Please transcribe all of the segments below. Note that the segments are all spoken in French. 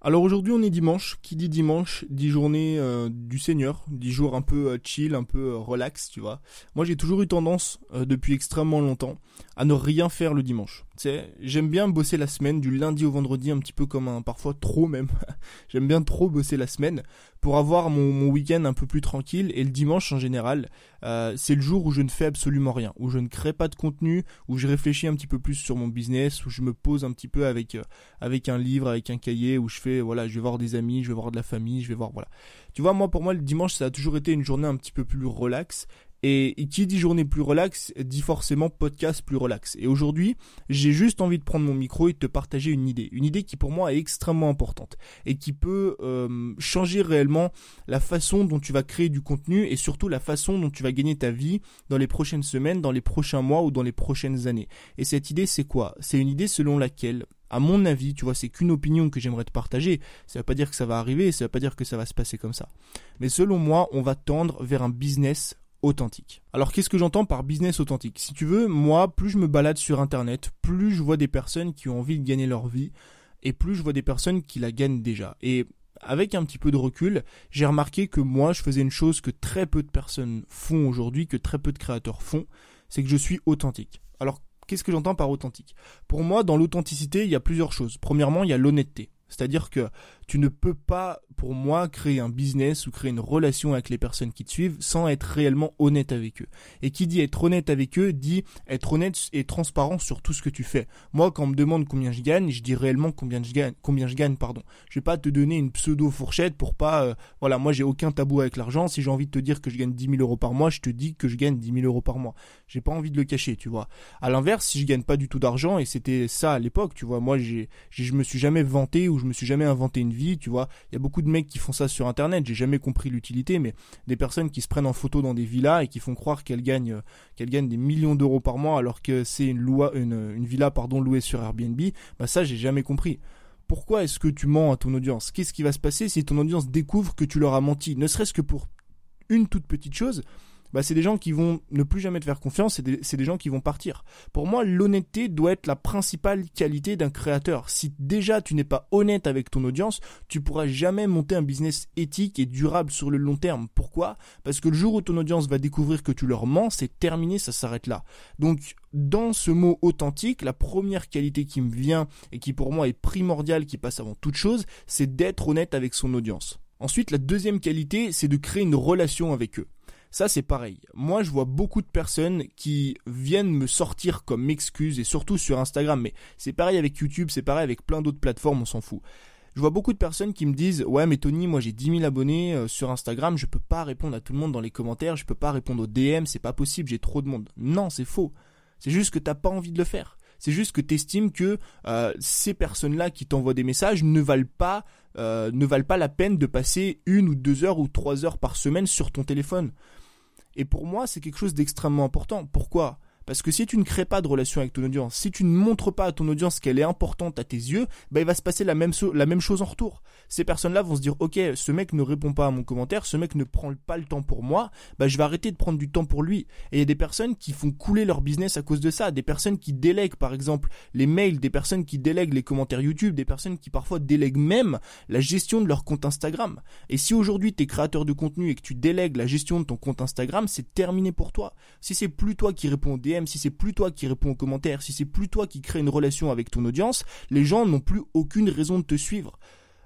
Alors aujourd'hui on est dimanche, qui dit dimanche dit journée euh, du Seigneur, dit jour un peu euh, chill, un peu euh, relax, tu vois. Moi j'ai toujours eu tendance depuis extrêmement longtemps à ne rien faire le dimanche. J'aime bien bosser la semaine du lundi au vendredi un petit peu comme un parfois trop même. j'aime bien trop bosser la semaine pour avoir mon, week-end un peu plus tranquille et le dimanche en général c'est le jour où je ne fais absolument rien, où je ne crée pas de contenu, où je réfléchis un petit peu plus sur mon business, où je me pose un petit peu avec avec un livre, avec un cahier, où je fais voilà, je vais voir des amis, je vais voir de la famille, je vais voir, voilà. Tu vois, moi, pour moi, le dimanche, ça a toujours été une journée un petit peu plus relax. Et, qui dit journée plus relax dit forcément podcast plus relax. Et aujourd'hui, j'ai juste envie de prendre mon micro et de te partager une idée. Une idée qui pour moi est extrêmement importante et qui peut euh, changer réellement la façon dont tu vas créer du contenu et surtout la façon dont tu vas gagner ta vie dans les prochaines semaines, dans les prochains mois ou dans les prochaines années. Et cette idée, c'est quoi? C'est une idée selon laquelle à mon avis, tu vois, c'est qu'une opinion que j'aimerais te partager. Ça veut pas dire que ça va arriver, ça veut pas dire que ça va se passer comme ça. Mais selon moi, on va tendre vers un business authentique. Alors qu'est-ce que j'entends par business authentique? Si tu veux, moi, plus je me balade sur internet, plus je vois des personnes qui ont envie de gagner leur vie et plus je vois des personnes qui la gagnent déjà. Et avec un petit peu de recul, j'ai remarqué que moi, je faisais une chose que très peu de personnes font aujourd'hui, que très peu de créateurs font, c'est que je suis authentique. Alors Qu'est-ce que j'entends par authentique? Pour moi, dans l'authenticité, il y a plusieurs choses. Premièrement, il y a l'honnêteté. C'est-à-dire que tu ne peux pas, pour moi, créer un business ou créer une relation avec les personnes qui te suivent sans être réellement honnête avec eux. Et qui dit être honnête avec eux dit être honnête et transparent sur tout ce que tu fais. Moi, quand on me demande combien je gagne, je dis réellement combien je gagne, combien je gagne, pardon. Je vais pas te donner une pseudo fourchette pour pas, euh, voilà, moi j'ai aucun tabou avec l'argent. Si j'ai envie de te dire que je gagne 10 000 euros par mois, je te dis que je gagne 10 000 euros par mois. J'ai pas envie de le cacher, tu vois. À l'inverse, si je gagne pas du tout d'argent, et c'était ça à l'époque, tu vois, moi j'ai, je me suis jamais vanté ou je me suis jamais inventé une vie, tu vois. Il y a beaucoup de mecs qui font ça sur internet, j'ai jamais compris l'utilité, mais des personnes qui se prennent en photo dans des villas et qui font croire qu'elles gagnent, qu'elles gagnent des millions d'euros par mois alors que c'est une, loi, une, une villa pardon, louée sur Airbnb, bah ça j'ai jamais compris. Pourquoi est-ce que tu mens à ton audience? Qu'est-ce qui va se passer si ton audience découvre que tu leur as menti? Ne serait-ce que pour une toute petite chose, bah, c'est des gens qui vont ne plus jamais te faire confiance, c'est des, des, gens qui vont partir. Pour moi, l'honnêteté doit être la principale qualité d'un créateur. Si déjà tu n'es pas honnête avec ton audience, tu pourras jamais monter un business éthique et durable sur le long terme. Pourquoi? Parce que le jour où ton audience va découvrir que tu leur mens, c'est terminé, ça s'arrête là. Donc, dans ce mot authentique, la première qualité qui me vient et qui pour moi est primordiale, qui passe avant toute chose, c'est d'être honnête avec son audience. Ensuite, la deuxième qualité, c'est de créer une relation avec eux. Ça, c'est pareil. Moi, je vois beaucoup de personnes qui viennent me sortir comme excuse, et surtout sur Instagram, mais c'est pareil avec YouTube, c'est pareil avec plein d'autres plateformes, on s'en fout. Je vois beaucoup de personnes qui me disent ouais mais Tony moi j'ai 10 000 abonnés euh, sur Instagram je peux pas répondre à tout le monde dans les commentaires je peux pas répondre aux DM c'est pas possible j'ai trop de monde non c'est faux c'est juste que t'as pas envie de le faire c'est juste que tu estimes que euh, ces personnes-là qui t'envoient des messages euh, ne valent pas la peine de passer une ou deux heures ou trois heures par semaine sur ton téléphone. Et pour moi, c'est quelque chose d'extrêmement important. Pourquoi? Parce que si tu ne crées pas de relation avec ton audience, si tu ne montres pas à ton audience qu'elle est importante à tes yeux, bah, il va se passer la même, la même chose en retour. Ces personnes-là vont se dire, ok, ce mec ne répond pas à mon commentaire, ce mec ne prend pas le temps pour moi, bah, je vais arrêter de prendre du temps pour lui. Et il y a des personnes qui font couler leur business à cause de ça, des personnes qui délèguent, par exemple, les mails, des personnes qui délèguent les commentaires YouTube, des personnes qui parfois délèguent même la gestion de leur compte Instagram. Et si aujourd'hui tu es créateur de contenu et que tu délègues la gestion de ton compte Instagram, c'est terminé pour toi. Si c'est plus toi qui réponds aux DM, si c'est plus toi qui réponds aux commentaires, si c'est plus toi qui crée une relation avec ton audience, les gens n'ont plus aucune raison de te suivre.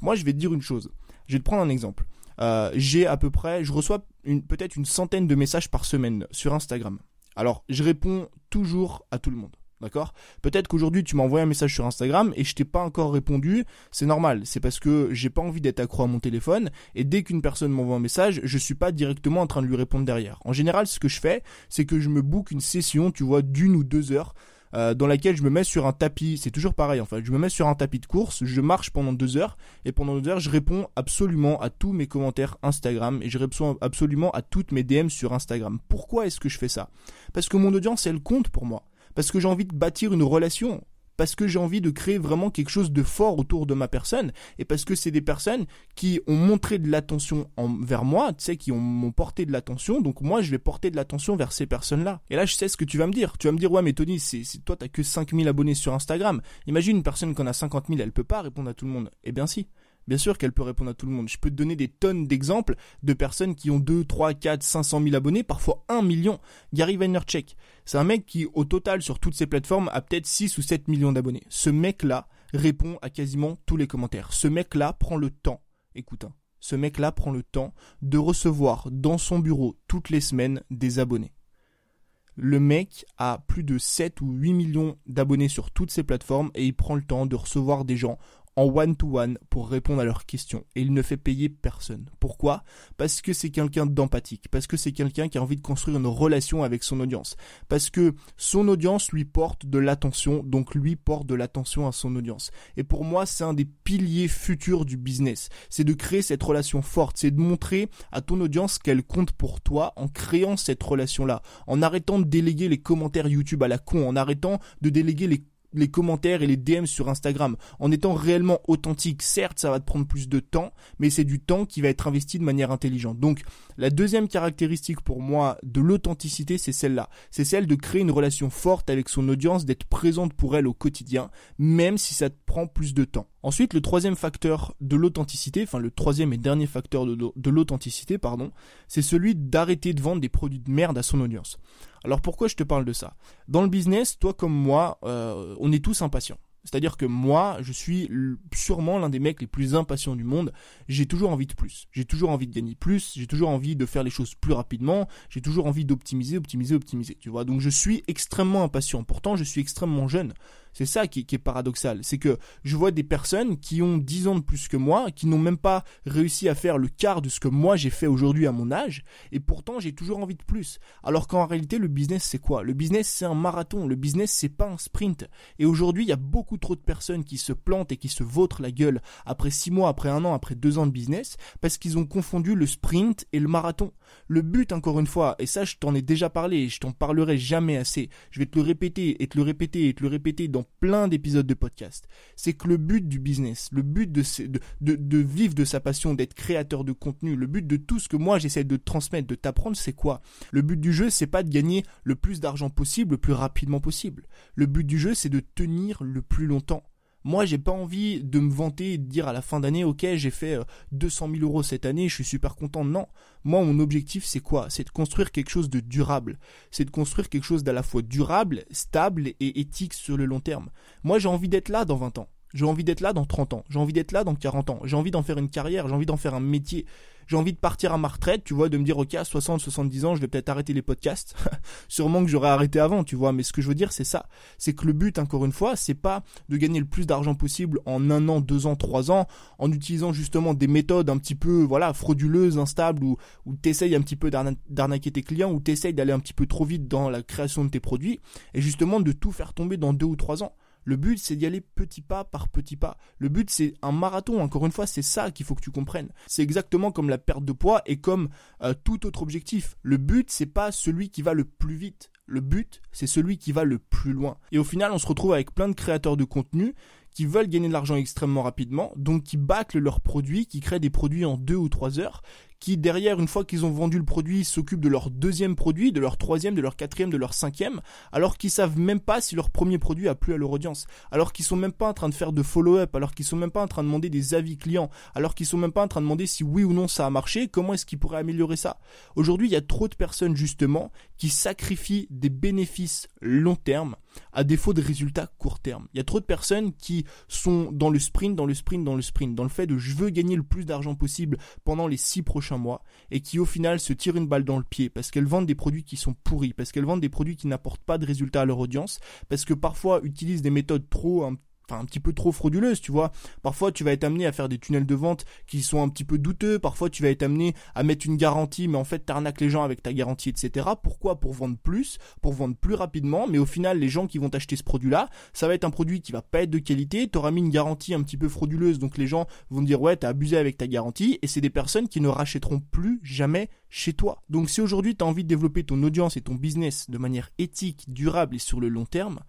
Moi, je vais te dire une chose. Je vais te prendre un exemple. Euh, j'ai à peu près, je reçois peut-être une centaine de messages par semaine sur Instagram. Alors, je réponds toujours à tout le monde. D'accord? Peut-être qu'aujourd'hui tu m'as envoyé un message sur Instagram et je t'ai pas encore répondu, c'est normal, c'est parce que j'ai pas envie d'être accro à mon téléphone et dès qu'une personne m'envoie un message, je suis pas directement en train de lui répondre derrière. En général, ce que je fais, c'est que je me book une session, tu vois, d'une ou deux heures euh, dans laquelle je me mets sur un tapis, c'est toujours pareil en fait, je me mets sur un tapis de course, je marche pendant deux heures, et pendant deux heures, je réponds absolument à tous mes commentaires Instagram, et je réponds absolument à toutes mes DM sur Instagram. Pourquoi est-ce que je fais ça? Parce que mon audience, elle compte pour moi parce que j'ai envie de bâtir une relation, parce que j'ai envie de créer vraiment quelque chose de fort autour de ma personne, et parce que c'est des personnes qui ont montré de l'attention vers moi, tu sais, qui m'ont porté de l'attention, donc moi je vais porter de l'attention vers ces personnes-là. Et là je sais ce que tu vas me dire. Tu vas me dire, ouais mais Tony, c'est, toi t'as que 5000 abonnés sur Instagram. Imagine une personne qui en a 50 000, elle peut pas répondre à tout le monde. Eh bien si. Bien sûr qu'elle peut répondre à tout le monde. Je peux te donner des tonnes d'exemples de personnes qui ont 2, 3, 4, 500 000 abonnés, parfois 1 million. Gary Vaynerchuk, c'est un mec qui, au total, sur toutes ses plateformes, a peut-être 6 ou 7 millions d'abonnés. Ce mec-là répond à quasiment tous les commentaires. Ce mec-là prend le temps, écoute, hein, ce mec-là prend le temps de recevoir dans son bureau toutes les semaines des abonnés. Le mec a plus de 7 ou 8 millions d'abonnés sur toutes ses plateformes et il prend le temps de recevoir des gens en one-to-one pour répondre à leurs questions. Et il ne fait payer personne. Pourquoi? Parce que c'est quelqu'un d'empathique, parce que c'est quelqu'un qui a envie de construire une relation avec son audience, parce que son audience lui porte de l'attention, donc lui porte de l'attention à son audience. Et pour moi, c'est un des piliers futurs du business. C'est de créer cette relation forte, c'est de montrer à ton audience qu'elle compte pour toi en créant cette relation-là, en arrêtant de déléguer les commentaires YouTube à la con, en arrêtant de déléguer les les commentaires et les DM sur Instagram en étant réellement authentique. Certes, ça va te prendre plus de temps, mais c'est du temps qui va être investi de manière intelligente. Donc, la deuxième caractéristique pour moi de l'authenticité, c'est celle-là. C'est celle de créer une relation forte avec son audience, d'être présente pour elle au quotidien, même si ça te prend plus de temps. Ensuite, le troisième facteur de l'authenticité, enfin le troisième et dernier facteur de, de l'authenticité, pardon, c'est celui d'arrêter de vendre des produits de merde à son audience. Alors pourquoi je te parle de ça? Dans le business, toi comme moi, euh, on est tous impatients. C'est-à-dire que moi, je suis sûrement l'un des mecs les plus impatients du monde. J'ai toujours envie de plus. J'ai toujours envie de gagner plus. J'ai toujours envie de faire les choses plus rapidement. J'ai toujours envie d'optimiser, optimiser, optimiser. Tu vois? Donc je suis extrêmement impatient. Pourtant, je suis extrêmement jeune. C'est ça qui, est paradoxal. C'est que je vois des personnes qui ont 10 ans de plus que moi, qui n'ont même pas réussi à faire le quart de ce que moi j'ai fait aujourd'hui à mon âge, et pourtant j'ai toujours envie de plus. Alors qu'en réalité, le business c'est quoi? Le business c'est un marathon, le business c'est pas un sprint. Et aujourd'hui, il y a beaucoup trop de personnes qui se plantent et qui se vautrent la gueule après 6 mois, après un an, après 2 ans de business, parce qu'ils ont confondu le sprint et le marathon. Le but, encore une fois, et ça je t'en ai déjà parlé, et je t'en parlerai jamais assez, je vais te le répéter et te le répéter et te le répéter dans plein d'épisodes de podcast. C'est que le but du business, le but de, de, de, vivre de sa passion, d'être créateur de contenu, le but de tout ce que moi j'essaie de transmettre, de t'apprendre, c'est quoi? Le but du jeu, c'est pas de gagner le plus d'argent possible, le plus rapidement possible. Le but du jeu, c'est de tenir le plus longtemps. Moi, j'ai pas envie de me vanter et de dire à la fin d'année, ok, j'ai fait 200 euh, 000 euros cette année, je suis super content. Non. Moi, mon objectif, c'est quoi? C'est de construire quelque chose de durable. C'est de construire quelque chose d'à la fois durable, stable et éthique sur le long terme. Moi, j'ai envie d'être là dans 20 ans. J'ai envie d'être là dans 30 ans. J'ai envie d'être là dans 40 ans. J'ai envie d'en faire une carrière. J'ai envie d'en faire un métier j'ai envie de partir à ma retraite, tu vois, de me dire, ok, à 60, 70 ans, je vais peut-être arrêter les podcasts. Sûrement que j'aurais arrêté avant, tu vois, mais ce que je veux dire, c'est ça. C'est que le but, encore une fois, c'est pas de gagner le plus d'argent possible en un an, deux ans, trois ans, en utilisant justement des méthodes un petit peu, voilà, frauduleuses, instables, où, où t'essayes un petit peu d'arnaquer tes clients, où t'essayes d'aller un petit peu trop vite dans la création de tes produits, et justement de tout faire tomber dans deux ou trois ans. Le but, c'est d'y aller petit pas par petit pas. Le but, c'est un marathon. Encore une fois, c'est ça qu'il faut que tu comprennes. C'est exactement comme la perte de poids et comme euh, tout autre objectif. Le but, c'est pas celui qui va le plus vite. Le but, c'est celui qui va le plus loin. Et au final, on se retrouve avec plein de créateurs de contenu qui veulent gagner de l'argent extrêmement rapidement, donc qui bâclent leurs produits, qui créent des produits en deux ou trois heures, qui derrière, une fois qu'ils ont vendu le produit, s'occupent de leur deuxième produit, de leur troisième, de leur quatrième, de leur cinquième, alors qu'ils savent même pas si leur premier produit a plu à leur audience, alors qu'ils sont même pas en train de faire de follow-up, alors qu'ils sont même pas en train de demander des avis clients, alors qu'ils sont même pas en train de demander si oui ou non ça a marché, comment est-ce qu'ils pourraient améliorer ça. Aujourd'hui, il y a trop de personnes justement qui sacrifient des bénéfices long terme à défaut de résultats court terme. Il y a trop de personnes qui sont dans le sprint, dans le sprint, dans le sprint, dans le fait de je veux gagner le plus d'argent possible pendant les six prochains mois et qui au final se tirent une balle dans le pied parce qu'elles vendent des produits qui sont pourris, parce qu'elles vendent des produits qui n'apportent pas de résultats à leur audience, parce que parfois utilisent des méthodes trop enfin un petit peu trop frauduleuse, tu vois. Parfois, tu vas être amené à faire des tunnels de vente qui sont un petit peu douteux. Parfois, tu vas être amené à mettre une garantie, mais en fait, t'arnaques les gens avec ta garantie, etc. Pourquoi? Pour vendre plus, pour vendre plus rapidement. Mais au final, les gens qui vont t'acheter ce produit-là, ça va être un produit qui va pas être de qualité. T'auras mis une garantie un petit peu frauduleuse, donc les gens vont dire ouais, t'as abusé avec ta garantie. Et c'est des personnes qui ne rachèteront plus jamais chez toi. Donc, si aujourd'hui t'as envie de développer ton audience et ton business de manière éthique, durable et sur le long terme,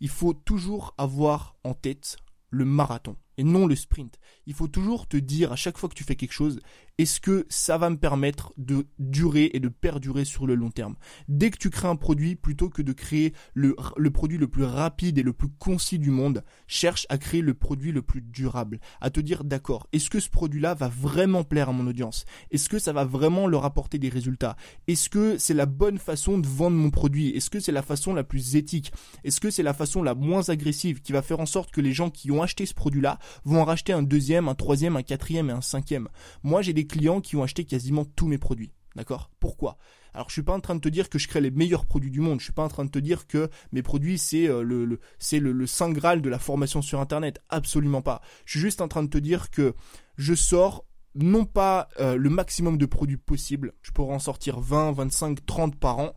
il faut toujours avoir en tête le marathon. Et non le sprint. Il faut toujours te dire à chaque fois que tu fais quelque chose, est-ce que ça va me permettre de durer et de perdurer sur le long terme? Dès que tu crées un produit, plutôt que de créer le, le, produit le plus rapide et le plus concis du monde, cherche à créer le produit le plus durable. À te dire, d'accord, est-ce que ce produit-là va vraiment plaire à mon audience? Est-ce que ça va vraiment leur apporter des résultats? Est-ce que c'est la bonne façon de vendre mon produit? Est-ce que c'est la façon la plus éthique? Est-ce que c'est la façon la moins agressive qui va faire en sorte que les gens qui ont acheté ce produit-là vont en racheter un deuxième, un troisième, un quatrième et un cinquième Moi, j'ai des clients qui ont acheté quasiment tous mes produits. D'accord? Pourquoi? Alors je suis pas en train de te dire que je crée les meilleurs produits du monde. Je suis pas en train de te dire que mes produits c'est euh, le, c'est le, saint graal de la formation sur internet. Absolument pas. Je suis juste en train de te dire que je sors non pas euh, le maximum de produits possible. Je pourrais en sortir 20, 25, 30 par an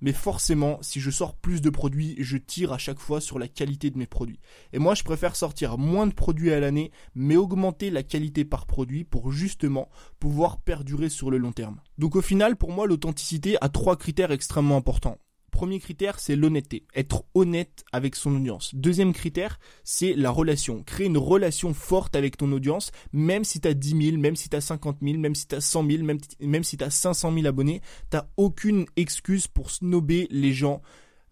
mais forcément, si je sors plus de produits, je tire à chaque fois sur la qualité de mes produits. Et moi, je préfère sortir moins de produits à l'année, mais augmenter la qualité par produit pour justement pouvoir perdurer sur le long terme. Donc au final, pour moi, l'authenticité a trois critères extrêmement importants. Premier critère, c'est l'honnêteté. Être honnête avec son audience. Deuxième critère, c'est la relation. Créer une relation forte avec ton audience, même si tu as 10 000, même si tu as 50 000, même si tu as 100 000, même, si tu as 500 000 abonnés, t'as aucune excuse pour snober les gens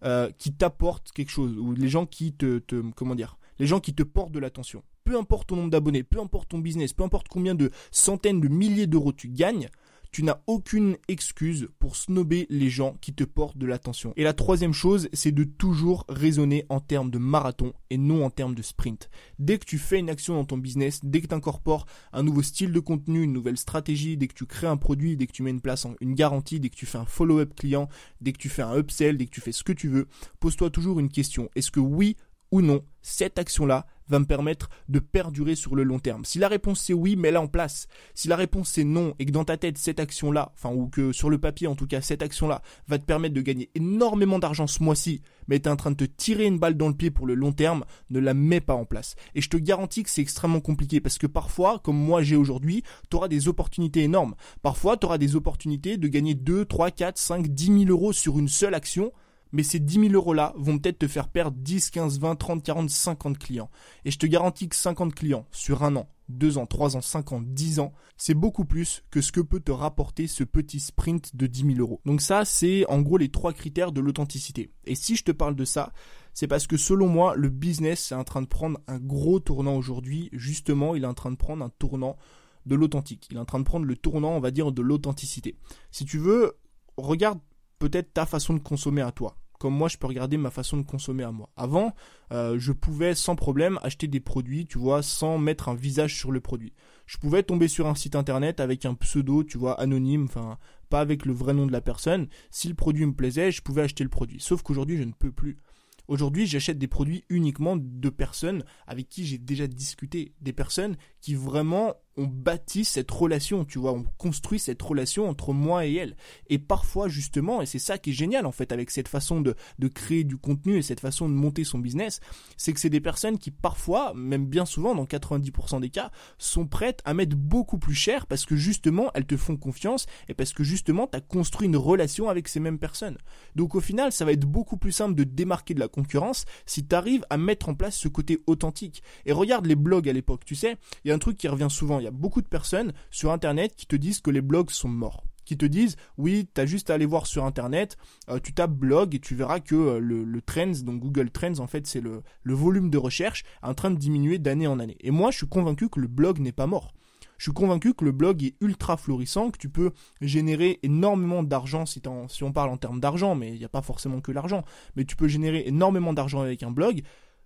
euh, qui t'apportent quelque chose, ou les gens qui te, te, comment les gens qui te portent de l'attention. Peu importe ton nombre d'abonnés, peu importe ton business, peu importe combien de centaines de milliers d'euros tu gagnes, tu n'as aucune excuse pour snober les gens qui te portent de l'attention. Et la troisième chose, c'est de toujours raisonner en termes de marathon et non en termes de sprint. Dès que tu fais une action dans ton business, dès que tu incorpores un nouveau style de contenu, une nouvelle stratégie, dès que tu crées un produit, dès que tu mets une place en une garantie, dès que tu fais un follow-up client, dès que tu fais un upsell, dès que tu fais ce que tu veux, pose-toi toujours une question. Est-ce que oui ou non, cette action-là va me permettre de perdurer sur le long terme Si la réponse c'est oui, mets-la en place. Si la réponse c'est non et que dans ta tête cette action-là, enfin ou que sur le papier en tout cas cette action-là va te permettre de gagner énormément d'argent ce mois-ci, mais tu es en train de te tirer une balle dans le pied pour le long terme, ne la mets pas en place. Et je te garantis que c'est extrêmement compliqué parce que parfois, comme moi j'ai aujourd'hui, tu auras des opportunités énormes. Parfois, tu auras des opportunités de gagner 2, 3, 4, 5, 10 000 euros sur une seule action mais ces 10 000 euros-là vont peut-être te faire perdre 10, 15, 20, 30, 40, 50 clients. Et je te garantis que 50 clients sur un an, 2 ans, 3 ans, 5 ans, 10 ans, c'est beaucoup plus que ce que peut te rapporter ce petit sprint de 10 000 euros. Donc ça, c'est en gros les trois critères de l'authenticité. Et si je te parle de ça, c'est parce que selon moi, le business est en train de prendre un gros tournant aujourd'hui. Justement, il est en train de prendre un tournant de l'authentique. Il est en train de prendre le tournant, on va dire, de l'authenticité. Si tu veux, regarde peut-être ta façon de consommer à toi. Comme moi, je peux regarder ma façon de consommer à moi. Avant, euh, je pouvais sans problème acheter des produits, tu vois, sans mettre un visage sur le produit. Je pouvais tomber sur un site internet avec un pseudo, tu vois, anonyme, enfin, pas avec le vrai nom de la personne. Si le produit me plaisait, je pouvais acheter le produit. Sauf qu'aujourd'hui, je ne peux plus. Aujourd'hui, j'achète des produits uniquement de personnes avec qui j'ai déjà discuté, des personnes qui vraiment ont bâti cette relation, tu vois, on construit cette relation entre moi et elle. Et parfois, justement, et c'est ça qui est génial en fait avec cette façon de, de créer du contenu et cette façon de monter son business, c'est que c'est des personnes qui parfois, même bien souvent, dans 90% des cas, sont prêtes à mettre beaucoup plus cher parce que justement, elles te font confiance et parce que justement, tu as construit une relation avec ces mêmes personnes. Donc au final, ça va être beaucoup plus simple de démarquer de la concurrence si tu arrives à mettre en place ce côté authentique. Et regarde les blogs à l'époque, tu sais, il y a un truc qui revient souvent, beaucoup de personnes sur Internet qui te disent que les blogs sont morts qui te disent oui, tu as juste à aller voir sur internet, euh, tu tapes blog et tu verras que euh, le, Trends, donc Google Trends en fait c'est le, volume de recherche en train de diminuer d'année en année. Et moi je suis convaincu que le blog n'est pas mort. Je suis convaincu que le blog est ultra florissant, que tu peux générer énormément d'argent si, si on parle en termes d'argent, mais il n'y a pas forcément que l'argent, mais tu peux générer énormément d'argent avec un blog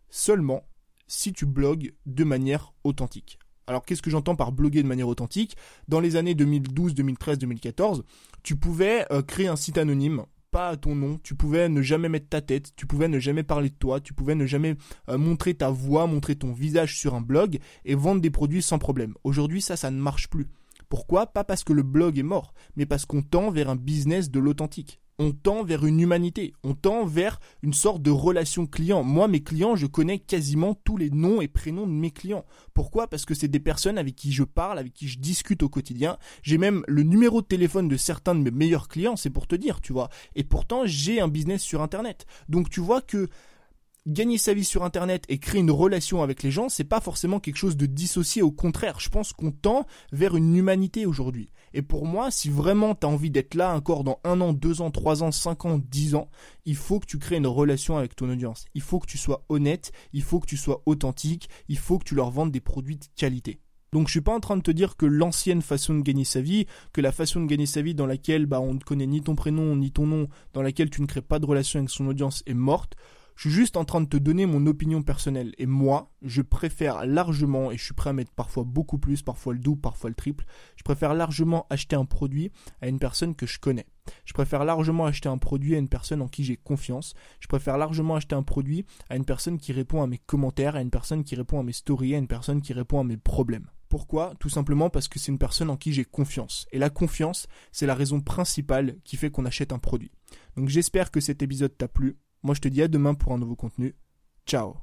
seulement si tu blogues de manière authentique. Alors qu'est-ce que j'entends par bloguer de manière authentique? Dans les années 2012, 2013, 2014, tu pouvais euh, créer un site anonyme pas à ton nom, tu pouvais ne jamais mettre ta tête, tu pouvais ne jamais parler de toi, tu pouvais ne jamais euh, montrer ta voix, montrer ton visage sur un blog et vendre des produits sans problème. Aujourd'hui, ça, ça ne marche plus. Pourquoi? Pas parce que le blog est mort, mais parce qu'on tend vers un business de l'authentique on tend vers une humanité, on tend vers une sorte de relation client. Moi, mes clients, je connais quasiment tous les noms et prénoms de mes clients. Pourquoi? Parce que c'est des personnes avec qui je parle, avec qui je discute au quotidien. J'ai même le numéro de téléphone de certains de mes meilleurs clients, c'est pour te dire, tu vois. Et pourtant, j'ai un business sur Internet. Donc tu vois que gagner sa vie sur internet et créer une relation avec les gens, c'est pas forcément quelque chose de dissocié, au contraire, je pense qu'on tend vers une humanité aujourd'hui. Et pour moi, si vraiment tu as envie d'être là encore dans un an, deux ans, trois ans, cinq ans, dix ans, il faut que tu crées une relation avec ton audience. Il faut que tu sois honnête, il faut que tu sois authentique, il faut que tu leur vendes des produits de qualité. Donc je suis pas en train de te dire que l'ancienne façon de gagner sa vie, que la façon de gagner sa vie dans laquelle bah on ne connaît ni ton prénom ni ton nom, dans laquelle tu ne crées pas de relation avec son audience est morte. Je suis juste en train de te donner mon opinion personnelle. Et moi, je préfère largement, et je suis prêt à mettre parfois beaucoup plus, parfois le double, parfois le triple, je préfère largement acheter un produit à une personne que je connais. Je préfère largement acheter un produit à une personne en qui j'ai confiance. Je préfère largement acheter un produit à une personne qui répond à mes commentaires, à une personne qui répond à mes stories, à une personne qui répond à mes problèmes. Pourquoi? Tout simplement parce que c'est une personne en qui j'ai confiance. Et la confiance, c'est la raison principale qui fait qu'on achète un produit. Donc j'espère que cet épisode t'a plu. Moi, je te dis à demain pour un nouveau contenu. Ciao